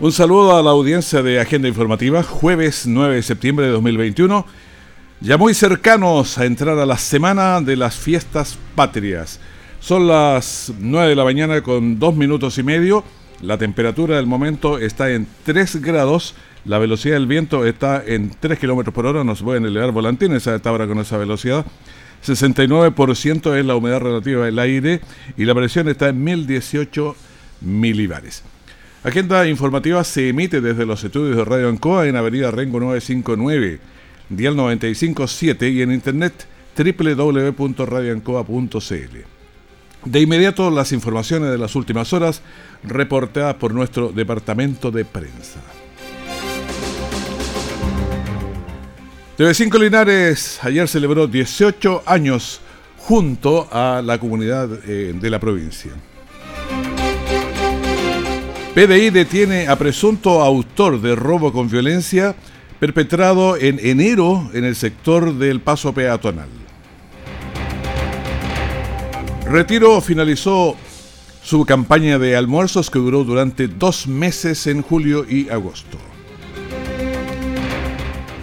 Un saludo a la audiencia de Agenda Informativa, jueves 9 de septiembre de 2021, ya muy cercanos a entrar a la semana de las fiestas patrias. Son las 9 de la mañana con 2 minutos y medio, la temperatura del momento está en 3 grados, la velocidad del viento está en 3 kilómetros por hora, no se pueden elevar volantines a esta hora con esa velocidad. 69% es la humedad relativa del aire y la presión está en 1018 milibares. Agenda informativa se emite desde los estudios de Radio Ancoa en Avenida Rengo 959, Dial 957 y en internet www.radioancoa.cl. De inmediato las informaciones de las últimas horas reportadas por nuestro departamento de prensa. TV5 Linares ayer celebró 18 años junto a la comunidad eh, de la provincia. PDI detiene a presunto autor de robo con violencia perpetrado en enero en el sector del paso peatonal. Retiro finalizó su campaña de almuerzos que duró durante dos meses en julio y agosto.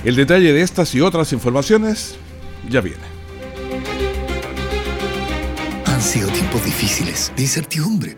El detalle de estas y otras informaciones ya viene. Han sido tiempos difíciles, de incertidumbre,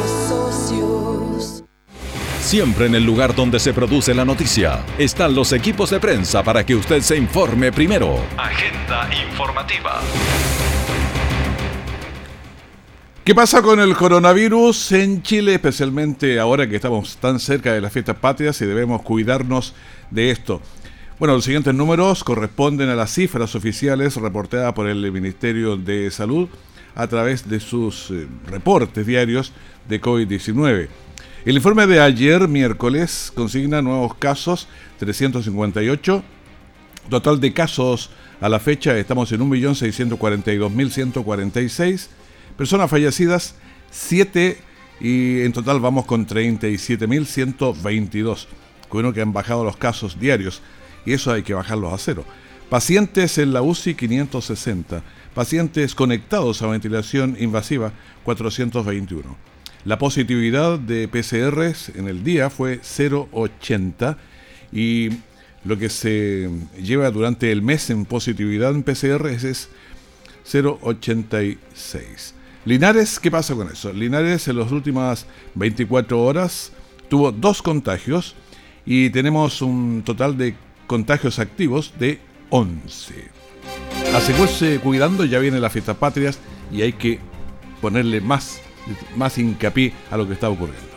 Siempre en el lugar donde se produce la noticia están los equipos de prensa para que usted se informe primero. Agenda informativa. ¿Qué pasa con el coronavirus en Chile, especialmente ahora que estamos tan cerca de las fiestas patrias y debemos cuidarnos de esto? Bueno, los siguientes números corresponden a las cifras oficiales reportadas por el Ministerio de Salud a través de sus eh, reportes diarios de COVID-19. El informe de ayer, miércoles, consigna nuevos casos, 358. Total de casos a la fecha estamos en 1.642.146. Personas fallecidas, 7 y en total vamos con 37.122. Bueno que han bajado los casos diarios y eso hay que bajarlos a cero. Pacientes en la UCI 560. Pacientes conectados a ventilación invasiva 421. La positividad de PCRs en el día fue 0,80 y lo que se lleva durante el mes en positividad en PCRs es 0,86. Linares, ¿qué pasa con eso? Linares en las últimas 24 horas tuvo dos contagios y tenemos un total de contagios activos de 11. Asegúrese cuidando, ya viene la fiesta patrias y hay que ponerle más más hincapié a lo que está ocurriendo.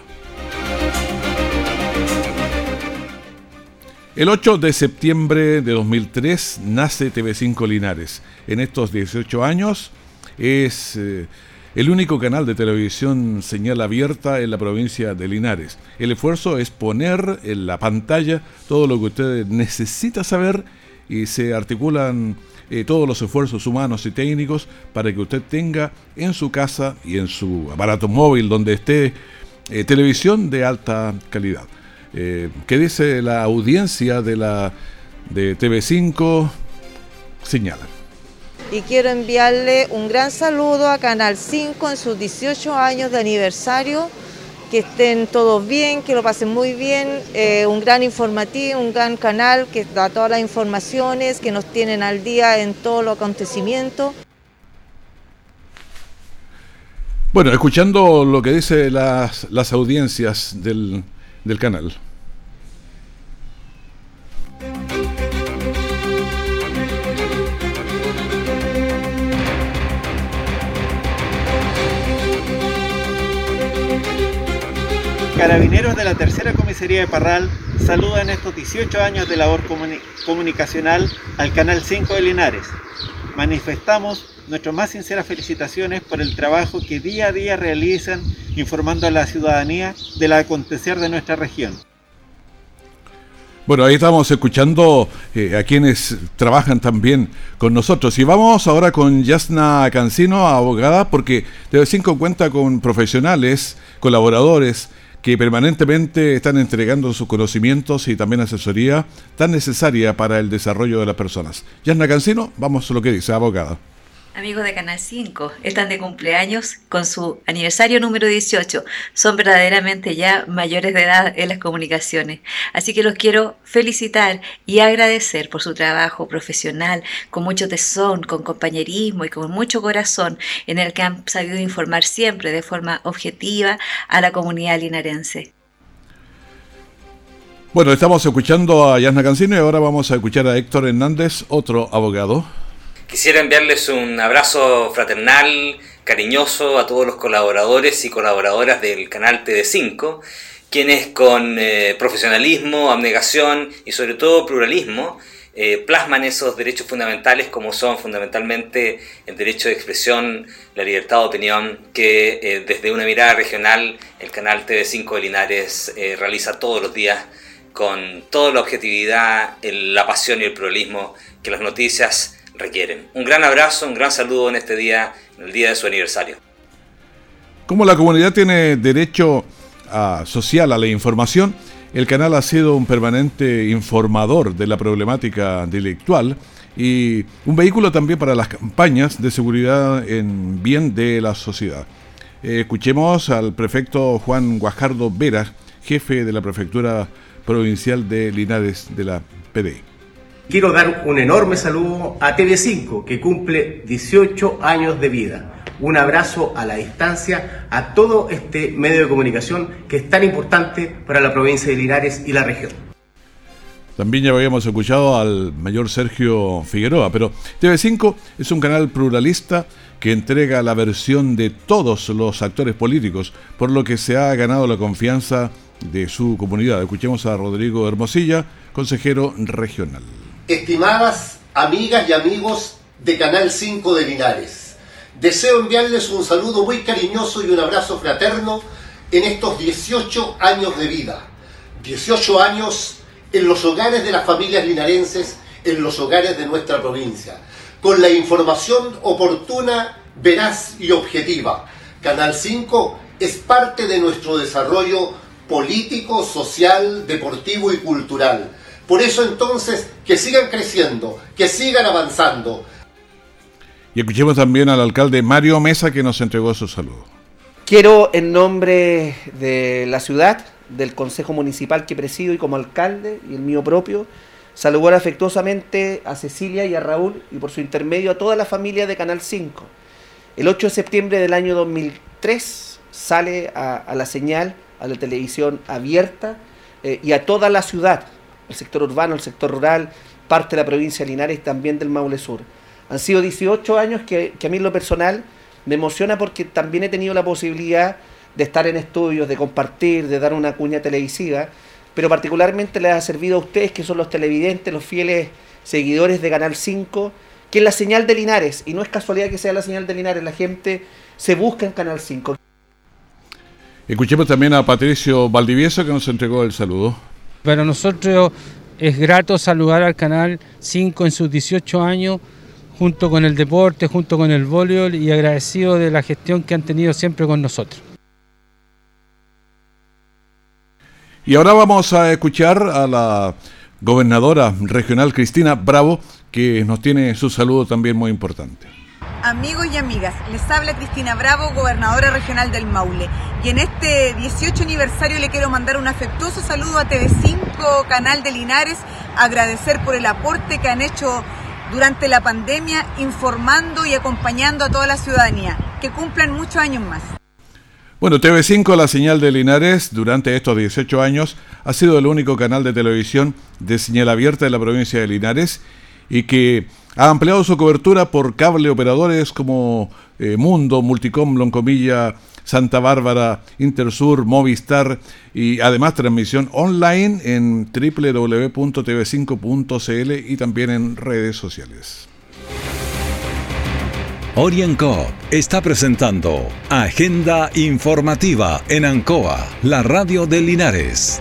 El 8 de septiembre de 2003 nace TV5 Linares. En estos 18 años es eh, el único canal de televisión señal abierta en la provincia de Linares. El esfuerzo es poner en la pantalla todo lo que usted necesita saber y se articulan eh, todos los esfuerzos humanos y técnicos para que usted tenga en su casa y en su aparato móvil donde esté eh, televisión de alta calidad. Eh, ¿Qué dice la audiencia de la de TV5? Señala. Y quiero enviarle un gran saludo a Canal 5 en sus 18 años de aniversario que estén todos bien, que lo pasen muy bien, eh, un gran informativo, un gran canal que da todas las informaciones, que nos tienen al día en todos los acontecimientos. Bueno, escuchando lo que dicen las, las audiencias del, del canal. Carabineros de la Tercera Comisaría de Parral saludan estos 18 años de labor comunicacional al Canal 5 de Linares. Manifestamos nuestras más sinceras felicitaciones por el trabajo que día a día realizan informando a la ciudadanía del acontecer de nuestra región. Bueno, ahí estamos escuchando eh, a quienes trabajan también con nosotros. Y vamos ahora con Yasna Cancino, abogada, porque TV5 cuenta con profesionales, colaboradores, que permanentemente están entregando sus conocimientos y también asesoría tan necesaria para el desarrollo de las personas. Yasna Cancino, vamos a lo que dice, abogada. Amigos de Canal 5, están de cumpleaños con su aniversario número 18. Son verdaderamente ya mayores de edad en las comunicaciones. Así que los quiero felicitar y agradecer por su trabajo profesional, con mucho tesón, con compañerismo y con mucho corazón, en el que han sabido informar siempre de forma objetiva a la comunidad linarense. Bueno, estamos escuchando a Yasna Cancino y ahora vamos a escuchar a Héctor Hernández, otro abogado. Quisiera enviarles un abrazo fraternal, cariñoso a todos los colaboradores y colaboradoras del canal TD5, quienes con eh, profesionalismo, abnegación y sobre todo pluralismo eh, plasman esos derechos fundamentales como son fundamentalmente el derecho de expresión, la libertad de opinión, que eh, desde una mirada regional el canal TV5 de Linares realiza todos los días con toda la objetividad, la pasión y el pluralismo que las noticias requieren. Un gran abrazo, un gran saludo en este día, en el día de su aniversario. Como la comunidad tiene derecho social a la información, el canal ha sido un permanente informador de la problemática delictual y un vehículo también para las campañas de seguridad en bien de la sociedad. Eh, escuchemos al prefecto Juan Guajardo Vera, jefe de la Prefectura Provincial de Linares de la PDI. Quiero dar un enorme saludo a TV5, que cumple 18 años de vida. Un abrazo a la distancia a todo este medio de comunicación que es tan importante para la provincia de Linares y la región. También ya habíamos escuchado al mayor Sergio Figueroa, pero TV5 es un canal pluralista que entrega la versión de todos los actores políticos, por lo que se ha ganado la confianza de su comunidad. Escuchemos a Rodrigo Hermosilla, consejero regional. Estimadas amigas y amigos de Canal 5 de Linares, deseo enviarles un saludo muy cariñoso y un abrazo fraterno en estos 18 años de vida. 18 años en los hogares de las familias linarenses, en los hogares de nuestra provincia, con la información oportuna, veraz y objetiva. Canal 5 es parte de nuestro desarrollo político, social, deportivo y cultural por eso entonces, que sigan creciendo, que sigan avanzando. Y escuchemos también al alcalde Mario Mesa que nos entregó su saludo. Quiero en nombre de la ciudad, del Consejo Municipal que presido y como alcalde y el mío propio, saludar afectuosamente a Cecilia y a Raúl y por su intermedio a toda la familia de Canal 5. El 8 de septiembre del año 2003 sale a, la señal, a la televisión abierta eh, y a toda la ciudad el sector urbano, el sector rural, parte de la provincia de Linares y también del Maule Sur. Han sido 18 años que, a mí en lo personal me emociona porque también he tenido la posibilidad de estar en estudios, de compartir, de dar una cuña televisiva, pero particularmente les ha servido a ustedes que son los televidentes, los fieles seguidores de Canal 5, que es la señal de Linares, y no es casualidad que sea la señal de Linares, la gente se busca en Canal 5. Escuchemos también a Patricio Valdivieso que nos entregó el saludo. Para nosotros es grato saludar al Canal 5 en sus 18 años, junto con el deporte, junto con el voleibol y agradecido de la gestión que han tenido siempre con nosotros. Y ahora vamos a escuchar a la gobernadora regional Cristina Bravo, que nos tiene su saludo también muy importante. Amigos y amigas, les habla Cristina Bravo, gobernadora regional del Maule. Y en este 18 aniversario le quiero mandar un afectuoso saludo a TV5, Canal de Linares, agradecer por el aporte que han hecho durante la pandemia, informando y acompañando a toda la ciudadanía. Que cumplan muchos años más. Bueno, TV5, la señal de Linares, durante estos 18 años, ha sido el único canal de televisión de señal abierta en la provincia de Linares y que ha ampliado su cobertura por cable operadores como eh, Mundo, Multicom, Loncomilla, Santa Bárbara, Intersur, Movistar y además transmisión online en www.tv5.cl y también en redes sociales. Orienco está presentando Agenda Informativa en Ancoa, la radio de Linares.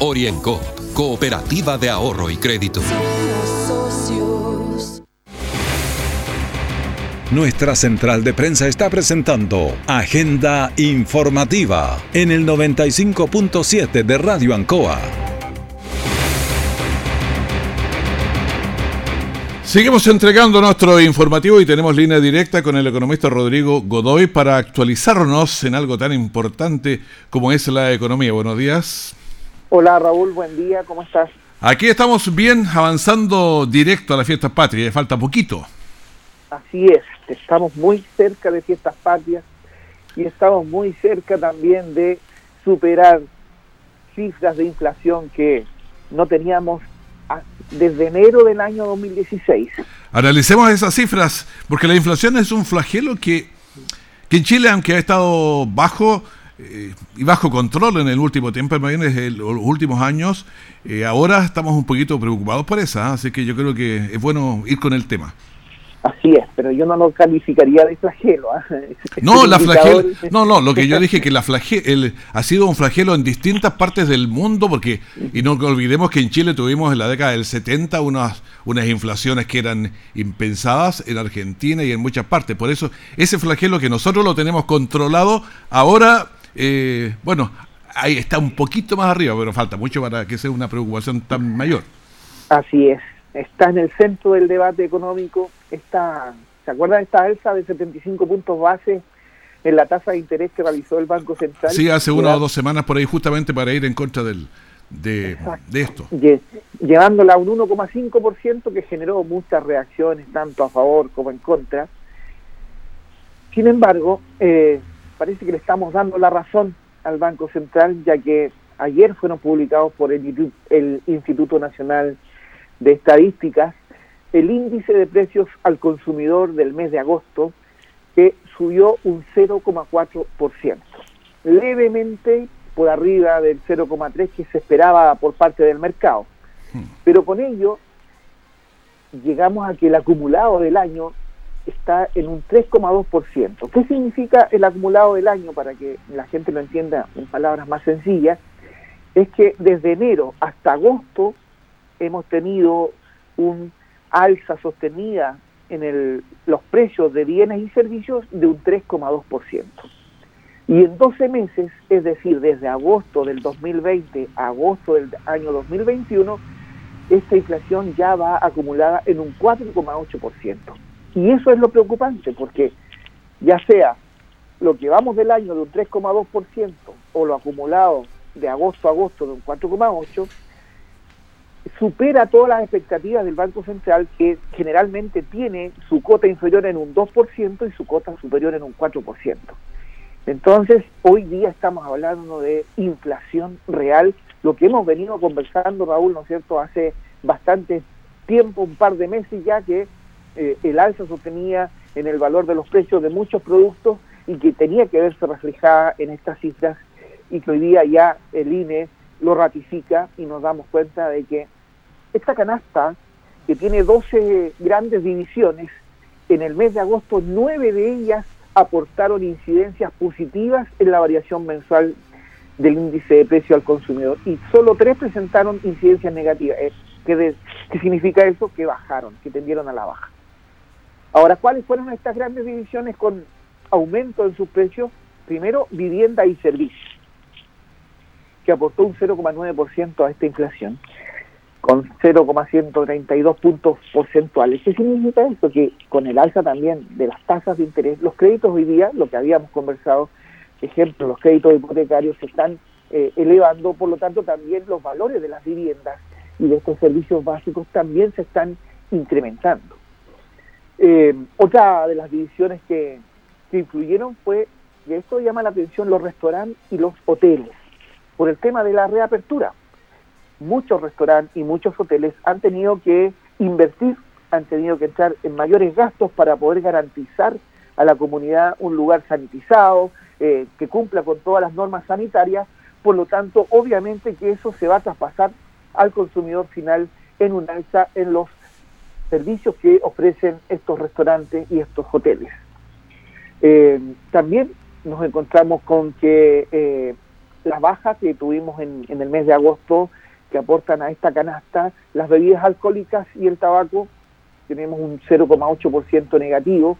Orienco, cooperativa de ahorro y crédito. Nuestra central de prensa está presentando Agenda Informativa en el 95.7 de Radio Ancoa. Seguimos entregando nuestro informativo y tenemos línea directa con el economista Rodrigo Godoy para actualizarnos en algo tan importante como es la economía. Buenos días. Hola Raúl, buen día, ¿cómo estás? Aquí estamos bien avanzando directo a la fiesta patria, falta poquito. Así es, estamos muy cerca de fiestas patrias y estamos muy cerca también de superar cifras de inflación que no teníamos desde enero del año 2016. Analicemos esas cifras, porque la inflación es un flagelo que, que en Chile, aunque ha estado bajo eh, y bajo control en el último tiempo, desde los últimos años, eh, ahora estamos un poquito preocupados por esa, ¿ah? así que yo creo que es bueno ir con el tema. Así es, pero yo no lo calificaría de flagelo. ¿ah? No, la flagelo, no, no, lo que yo dije que la flagelo ha sido un flagelo en distintas partes del mundo, porque, y no olvidemos que en Chile tuvimos en la década del 70 unas, unas inflaciones que eran impensadas en Argentina y en muchas partes. Por eso, ese flagelo que nosotros lo tenemos controlado, ahora, eh, bueno, ahí está un poquito más arriba, pero falta mucho para que sea una preocupación tan mayor. Así es está en el centro del debate económico. Está, ¿Se acuerdan de esta alza de 75 puntos base en la tasa de interés que realizó el Banco Central? Sí, hace una o dos semanas por ahí, justamente para ir en contra del, de, de esto. Llevándola a un 1,5% que generó muchas reacciones, tanto a favor como en contra. Sin embargo, eh, parece que le estamos dando la razón al Banco Central, ya que ayer fueron publicados por el, el Instituto Nacional de estadísticas el índice de precios al consumidor del mes de agosto que subió un 0,4%, levemente por arriba del 0,3% que se esperaba por parte del mercado. Hmm. Pero con ello llegamos a que el acumulado del año está en un 3,2%. ¿Qué significa el acumulado del año para que la gente lo entienda en palabras más sencillas? Es que desde enero hasta agosto hemos tenido un alza sostenida en los precios de bienes y servicios de un 3,2%. Y en 12 meses, es decir, desde agosto del 2020 a agosto del año 2021, esta inflación ya va acumulada en un 4,8%. Y eso es lo preocupante, porque ya sea lo que vamos del año de un 3,2% o lo acumulado de agosto a agosto de un 4,8%, supera todas las expectativas del Banco Central, que generalmente tiene su cota inferior en un 2% y su cota superior en un 4%. Entonces, hoy día estamos hablando de inflación real, lo que hemos venido conversando, Raúl, ¿no es cierto?, hace bastante tiempo, un par de meses ya, que eh, el alza sostenía en el valor de los precios de muchos productos y que tenía que verse reflejada en estas cifras y que hoy día ya el INE lo ratifica y nos damos cuenta de que esta canasta, que tiene 12 grandes divisiones, en el mes de agosto nueve de ellas aportaron incidencias positivas en la variación mensual del índice de precio al consumidor y solo tres presentaron incidencias negativas. Eh, ¿Qué, ¿Qué significa eso? Que bajaron, que tendieron a la baja. Ahora, ¿cuáles fueron estas grandes divisiones con aumento en sus precios? Primero, vivienda y servicios, que aportó un 0,9% a esta inflación con 0,132 puntos porcentuales. ¿Qué significa esto? Que con el alza también de las tasas de interés, los créditos hoy día, lo que habíamos conversado, ejemplo, los créditos hipotecarios se están eh, elevando, por lo tanto también los valores de las viviendas y de estos servicios básicos también se están incrementando. Eh, otra de las divisiones que, que influyeron fue, y esto llama la atención, los restaurantes y los hoteles, por el tema de la reapertura. Muchos restaurantes y muchos hoteles han tenido que invertir, han tenido que entrar en mayores gastos para poder garantizar a la comunidad un lugar sanitizado, eh, que cumpla con todas las normas sanitarias, por lo tanto, obviamente que eso se va a traspasar al consumidor final en un alza en los servicios que ofrecen estos restaurantes y estos hoteles. Eh, también nos encontramos con que eh, la baja que tuvimos en, en el mes de agosto que aportan a esta canasta las bebidas alcohólicas y el tabaco. Tenemos un 0,8% negativo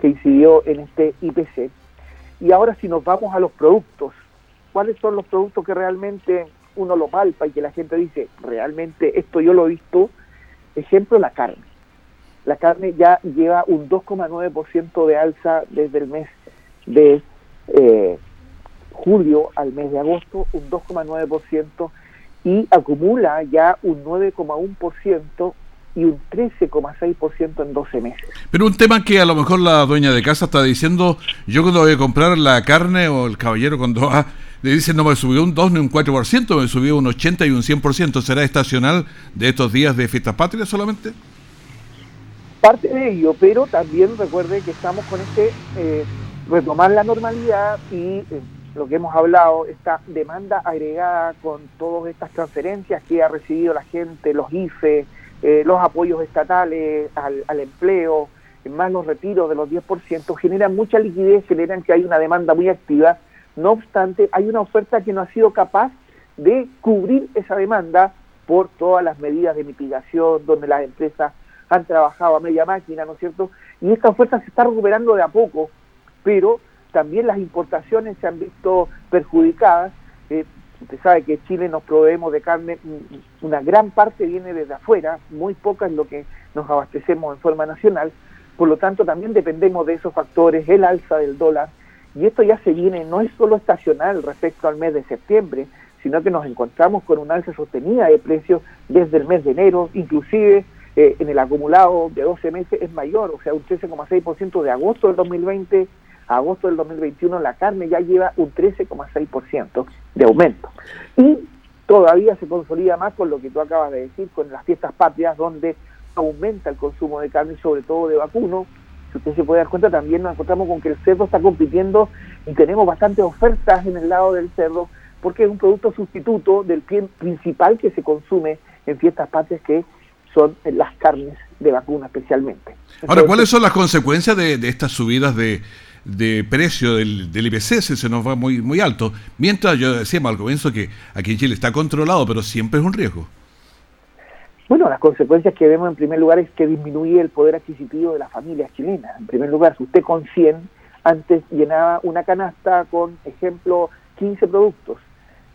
que incidió en este IPC. Y ahora si nos vamos a los productos, ¿cuáles son los productos que realmente uno lo palpa y que la gente dice, realmente esto yo lo he visto? Ejemplo, la carne. La carne ya lleva un 2,9% de alza desde el mes de eh, julio al mes de agosto, un 2,9% y acumula ya un 9,1% y un 13,6% en 12 meses. Pero un tema que a lo mejor la dueña de casa está diciendo, yo cuando voy a comprar la carne o el caballero cuando va, le dice no me subió un 2 ni un 4%, me subió un 80 y un 100%. ¿Será estacional de estos días de fiestas patrias solamente? Parte de ello, pero también recuerde que estamos con este eh, retomar la normalidad y eh, lo que hemos hablado, esta demanda agregada con todas estas transferencias que ha recibido la gente, los IFE, eh, los apoyos estatales al, empleo, más los retiros de los 10%, generan mucha liquidez, generan que hay una demanda muy activa. No obstante, hay una oferta que no ha sido capaz de cubrir esa demanda por todas las medidas de mitigación, donde las empresas han trabajado a media máquina, ¿no es cierto? Y esta oferta se está recuperando de a poco, pero también las importaciones se han visto perjudicadas. Eh, usted sabe que Chile nos proveemos de carne, una gran parte viene desde afuera, muy poca es lo que nos abastecemos en forma nacional, por lo tanto también dependemos de esos factores, el alza del dólar, y esto ya se viene, no es solo estacional respecto al mes de septiembre, sino que nos encontramos con una alza sostenida de precios desde el mes de enero, inclusive eh, en el acumulado de 12 meses es mayor, o sea, un 13,6% de agosto del 2020 agosto del 2021 la carne ya lleva un 13,6% de aumento. Y todavía se consolida más con lo que tú acabas de decir, con las fiestas patrias, donde aumenta el consumo de carne, sobre todo de vacuno. Si usted se puede dar cuenta, también nos encontramos con que el cerdo está compitiendo y tenemos bastantes ofertas en el lado del cerdo, porque es un producto sustituto del pie principal que se consume en fiestas patrias, que son las carnes de vacuno especialmente. Ahora, ¿cuáles son las consecuencias de, de estas subidas de, de precio del, del IPC se nos va muy, muy alto. Mientras yo decíamos al comienzo que aquí en Chile está controlado, pero siempre es un riesgo. Bueno, las consecuencias que vemos en primer lugar es que disminuye el poder adquisitivo de las familias chilenas. En primer lugar, si usted con 100 antes llenaba una canasta con, ejemplo, 15 productos,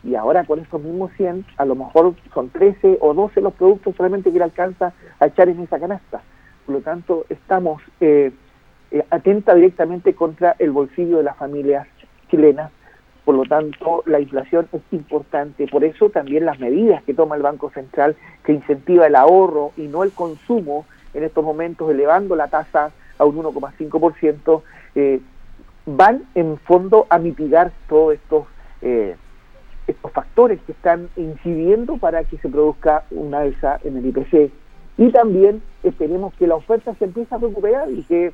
y ahora con esos mismos 100, a lo mejor son 13 o 12 los productos solamente que le alcanza a echar en esa canasta. Por lo tanto, estamos eh, eh, atenta directamente contra el bolsillo de las familias chilenas. Por lo tanto, la inflación es importante. Por eso también las medidas que toma el Banco Central, que incentiva el ahorro y no el consumo en estos momentos, elevando la tasa a un 1,5%, eh, van en fondo a mitigar todos estos, eh, estos factores que están incidiendo para que se produzca una alza en el IPC. Y también esperemos que la oferta se empiece a recuperar y que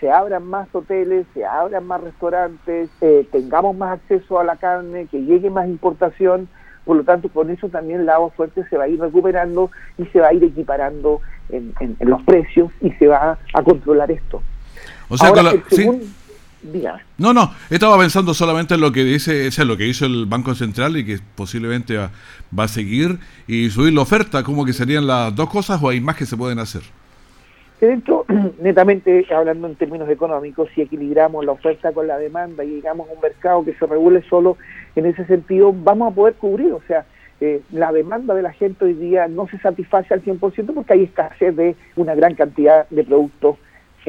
se abran más hoteles, se abran más restaurantes, eh, tengamos más acceso a la carne, que llegue más importación, por lo tanto con eso también la agua fuerte se va a ir recuperando y se va a ir equiparando en, los precios y se va a controlar esto. O sea, No, no, estaba pensando solamente en lo que dice, es lo que hizo el Banco Central y que posiblemente va, va a seguir y subir la oferta, como que serían las dos cosas o hay más que se pueden hacer. Que dentro, netamente hablando en términos económicos, si equilibramos la oferta con la demanda y llegamos a un mercado que se regule solo en ese sentido, vamos a poder cubrir, o sea, eh, la demanda de la gente hoy día no se satisface al 100% porque hay escasez de una gran cantidad de productos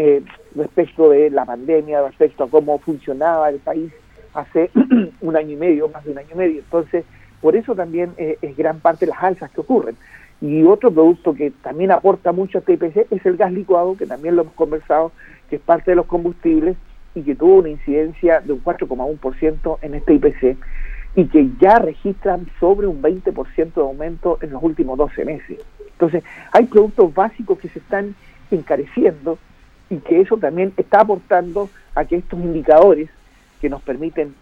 eh, respecto de la pandemia, respecto a cómo funcionaba el país hace un año y medio, más de un año y medio. Entonces, por eso también eh, es gran parte de las alzas que ocurren. Y otro producto que también aporta mucho a este IPC es el gas licuado, que también lo hemos conversado, que es parte de los combustibles y que tuvo una incidencia de un 4,1% en este IPC y que ya registran sobre un 20% de aumento en los últimos 12 meses. Entonces, hay productos básicos que se están encareciendo y que eso también está aportando a que estos indicadores que nos permiten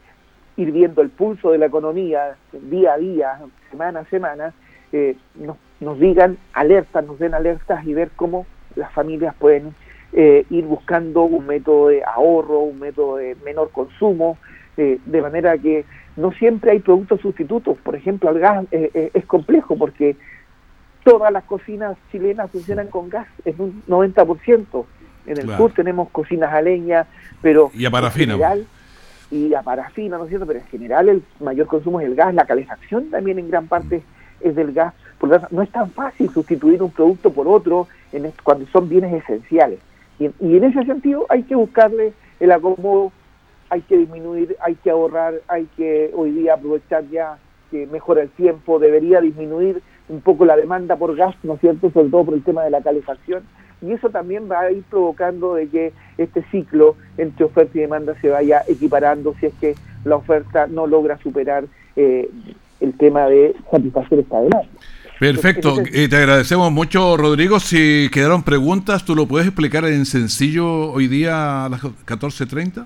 ir viendo el pulso de la economía día a día, semana a semana, eh, nos, nos, digan alertas, nos den alertas y ver cómo las familias pueden eh, ir buscando un método de ahorro, un método de menor consumo, eh, de manera que no siempre hay productos sustitutos. Por ejemplo, el gas es complejo porque todas las cocinas chilenas funcionan con gas en un 90%. En el sur tenemos cocinas a leña, pero... Y a parafina. General, y a parafina, ¿no es cierto? Pero en general el mayor consumo es el gas, la calefacción también en gran parte es del gas. Por lo tanto, no es tan fácil sustituir un producto por otro en cuando son bienes esenciales. Y, y en ese sentido hay que buscarle el acomodo, hay que disminuir, hay que ahorrar, hay que hoy día aprovechar ya que mejora el tiempo, debería disminuir un poco la demanda por gas, ¿no es cierto?, sobre todo por el tema de la calefacción y eso también va a ir provocando de que este ciclo entre oferta y demanda se vaya equiparando si es que la oferta no logra superar eh, el tema de satisfacer esta demanda. Perfecto, eh, te agradecemos mucho Rodrigo. Si quedaron preguntas, ¿tú lo puedes explicar en sencillo hoy día a las 14.30?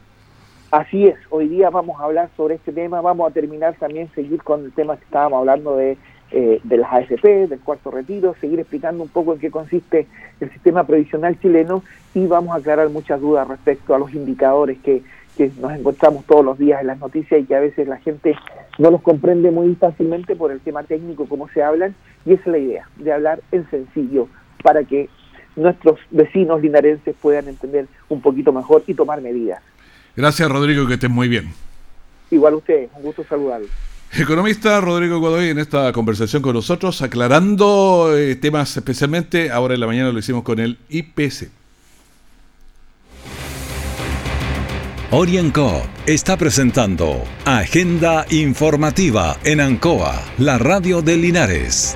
Así es, hoy día vamos a hablar sobre este tema, vamos a terminar también, seguir con el tema que estábamos hablando de eh, de las AFP, del cuarto retiro, seguir explicando un poco en qué consiste el sistema previsional chileno y vamos a aclarar muchas dudas respecto a los indicadores que, que nos encontramos todos los días en las noticias y que a veces la gente no los comprende muy fácilmente por el tema técnico, cómo se hablan, y esa es la idea, de hablar en sencillo para que nuestros vecinos linarenses puedan entender un poquito mejor y tomar medidas. Gracias Rodrigo, que estés muy bien. Igual ustedes, un gusto saludarlos. Economista Rodrigo Godoy en esta conversación con nosotros, aclarando eh, temas especialmente, ahora en la mañana lo hicimos con el IPC. Orienco está presentando Agenda Informativa en Ancoa, la radio de Linares.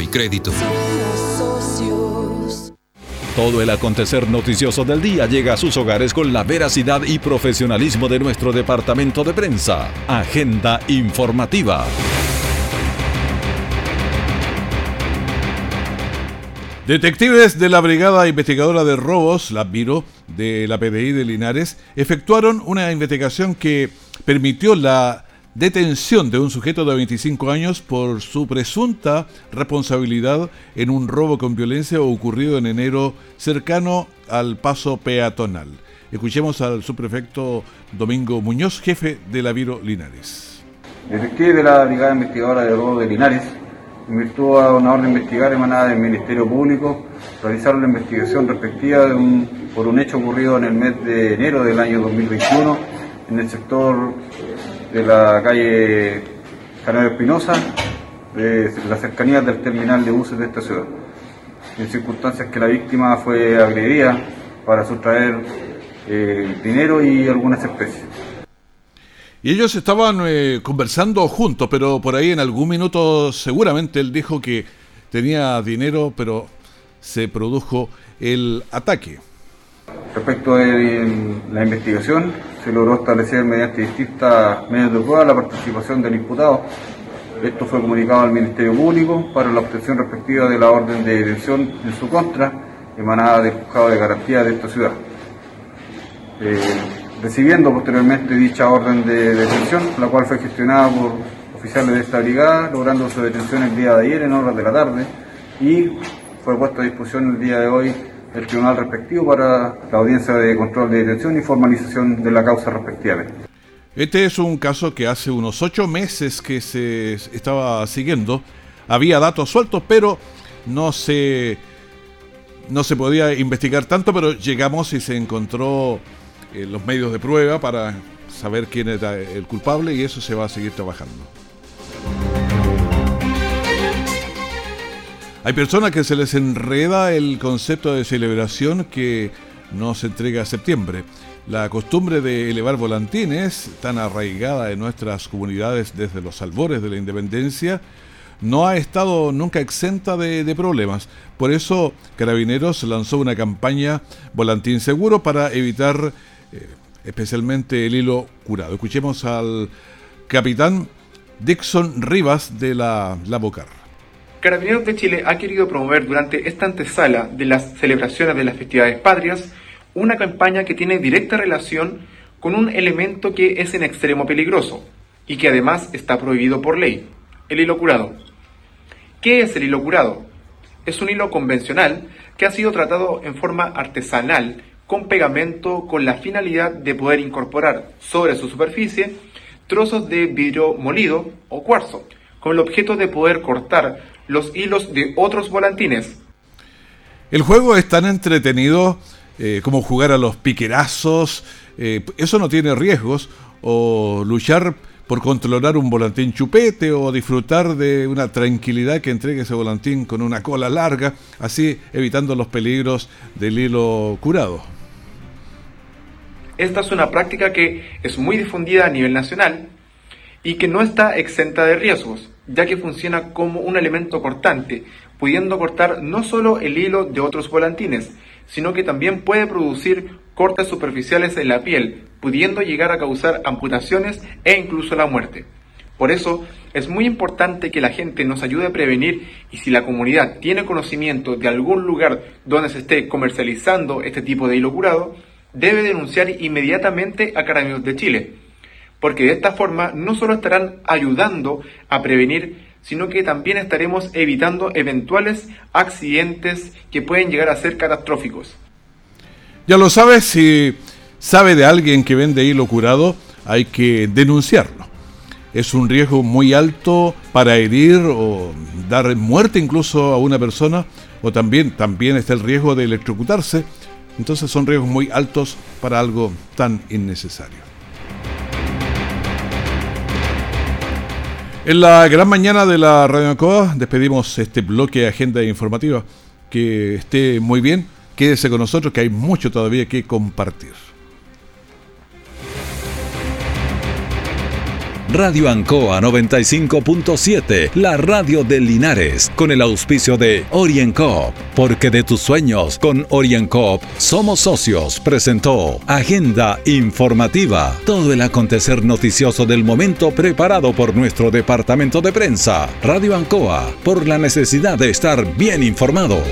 y Crédito. Todo el acontecer noticioso del día llega a sus hogares con la veracidad y profesionalismo de nuestro departamento de prensa. Agenda informativa. Detectives de la Brigada Investigadora de Robos, la Biro, de la PDI de Linares, efectuaron una investigación que permitió la detención de un sujeto de 25 años por su presunta responsabilidad en un robo con violencia ocurrido en enero cercano al paso peatonal. Escuchemos al subprefecto Domingo Muñoz, jefe de la Viro Linares. Detective de la Brigada Investigadora de Robo de Linares, en virtud de una orden de investigar emanada del Ministerio Público, realizaron la investigación respectiva por un hecho ocurrido en el mes de enero del año 2021 en el sector de la calle Canario Espinosa, de las cercanías del terminal de buses de esta ciudad, en circunstancias que la víctima fue agredida para sustraer eh, dinero y algunas especies. Y ellos estaban eh, conversando juntos, pero por ahí en algún minuto seguramente él dijo que tenía dinero, pero se produjo el ataque. Respecto de la investigación, se logró establecer mediante distintas medios de prueba la participación del imputado. Esto fue comunicado al Ministerio Público para la obtención respectiva de la orden de detención en su contra, emanada del juzgado de garantía de esta ciudad. Eh, recibiendo posteriormente dicha orden de detención, la cual fue gestionada por oficiales de esta brigada, logrando su detención el día de ayer en horas de la tarde y fue puesto a disposición el día de hoy el tribunal respectivo para la audiencia de control de detención y formalización de la causa respectivamente. Este es un caso que hace unos ocho meses que se estaba siguiendo. Había datos sueltos, pero no se, no se podía investigar tanto, pero llegamos y se encontró eh, los medios de prueba para saber quién era el culpable y eso se va a seguir trabajando. Hay personas que se les enreda el concepto de celebración que no se entrega a septiembre. La costumbre de elevar volantines, tan arraigada en nuestras comunidades desde los albores de la independencia, no ha estado nunca exenta de, problemas. Por eso Carabineros lanzó una campaña Volantín Seguro para evitar eh, especialmente el hilo curado. Escuchemos al capitán Dixon Rivas de la, la Bocar. Carabineros de Chile ha querido promover durante esta antesala de las celebraciones de las festividades patrias una campaña que tiene directa relación con un elemento que es en extremo peligroso y que además está prohibido por ley, el hilo curado. ¿Qué es el hilo curado? Es un hilo convencional que ha sido tratado en forma artesanal con pegamento con la finalidad de poder incorporar sobre su superficie trozos de vidrio molido o cuarzo, con el objeto de poder cortar los hilos de otros volantines. El juego es tan entretenido eh, como jugar a los piquerazos, eh, eso no tiene riesgos, o luchar por controlar un volantín chupete o disfrutar de una tranquilidad que entregue ese volantín con una cola larga, así evitando los peligros del hilo curado. Esta es una práctica que es muy difundida a nivel nacional y que no está exenta de riesgos ya que funciona como un elemento cortante, pudiendo cortar no solo el hilo de otros volantines, sino que también puede producir cortes superficiales en la piel, pudiendo llegar a causar amputaciones e incluso la muerte. Por eso es muy importante que la gente nos ayude a prevenir y si la comunidad tiene conocimiento de algún lugar donde se esté comercializando este tipo de hilo curado, debe denunciar inmediatamente a Carabineros de Chile porque de esta forma no solo estarán ayudando a prevenir, sino que también estaremos evitando eventuales accidentes que pueden llegar a ser catastróficos. Ya lo sabes, si sabe de alguien que vende hilo curado, hay que denunciarlo. Es un riesgo muy alto para herir o dar muerte incluso a una persona, o también, también está el riesgo de electrocutarse. Entonces son riesgos muy altos para algo tan innecesario. En la gran mañana de la Radio Ancoa despedimos este bloque de agenda informativa. Que esté muy bien, quédese con nosotros que hay mucho todavía que compartir. Radio Ancoa 95.7, la radio de Linares, con el auspicio de OrienCoop, porque de tus sueños con OrienCoop somos socios, presentó Agenda Informativa, todo el acontecer noticioso del momento preparado por nuestro departamento de prensa. Radio Ancoa, por la necesidad de estar bien informado.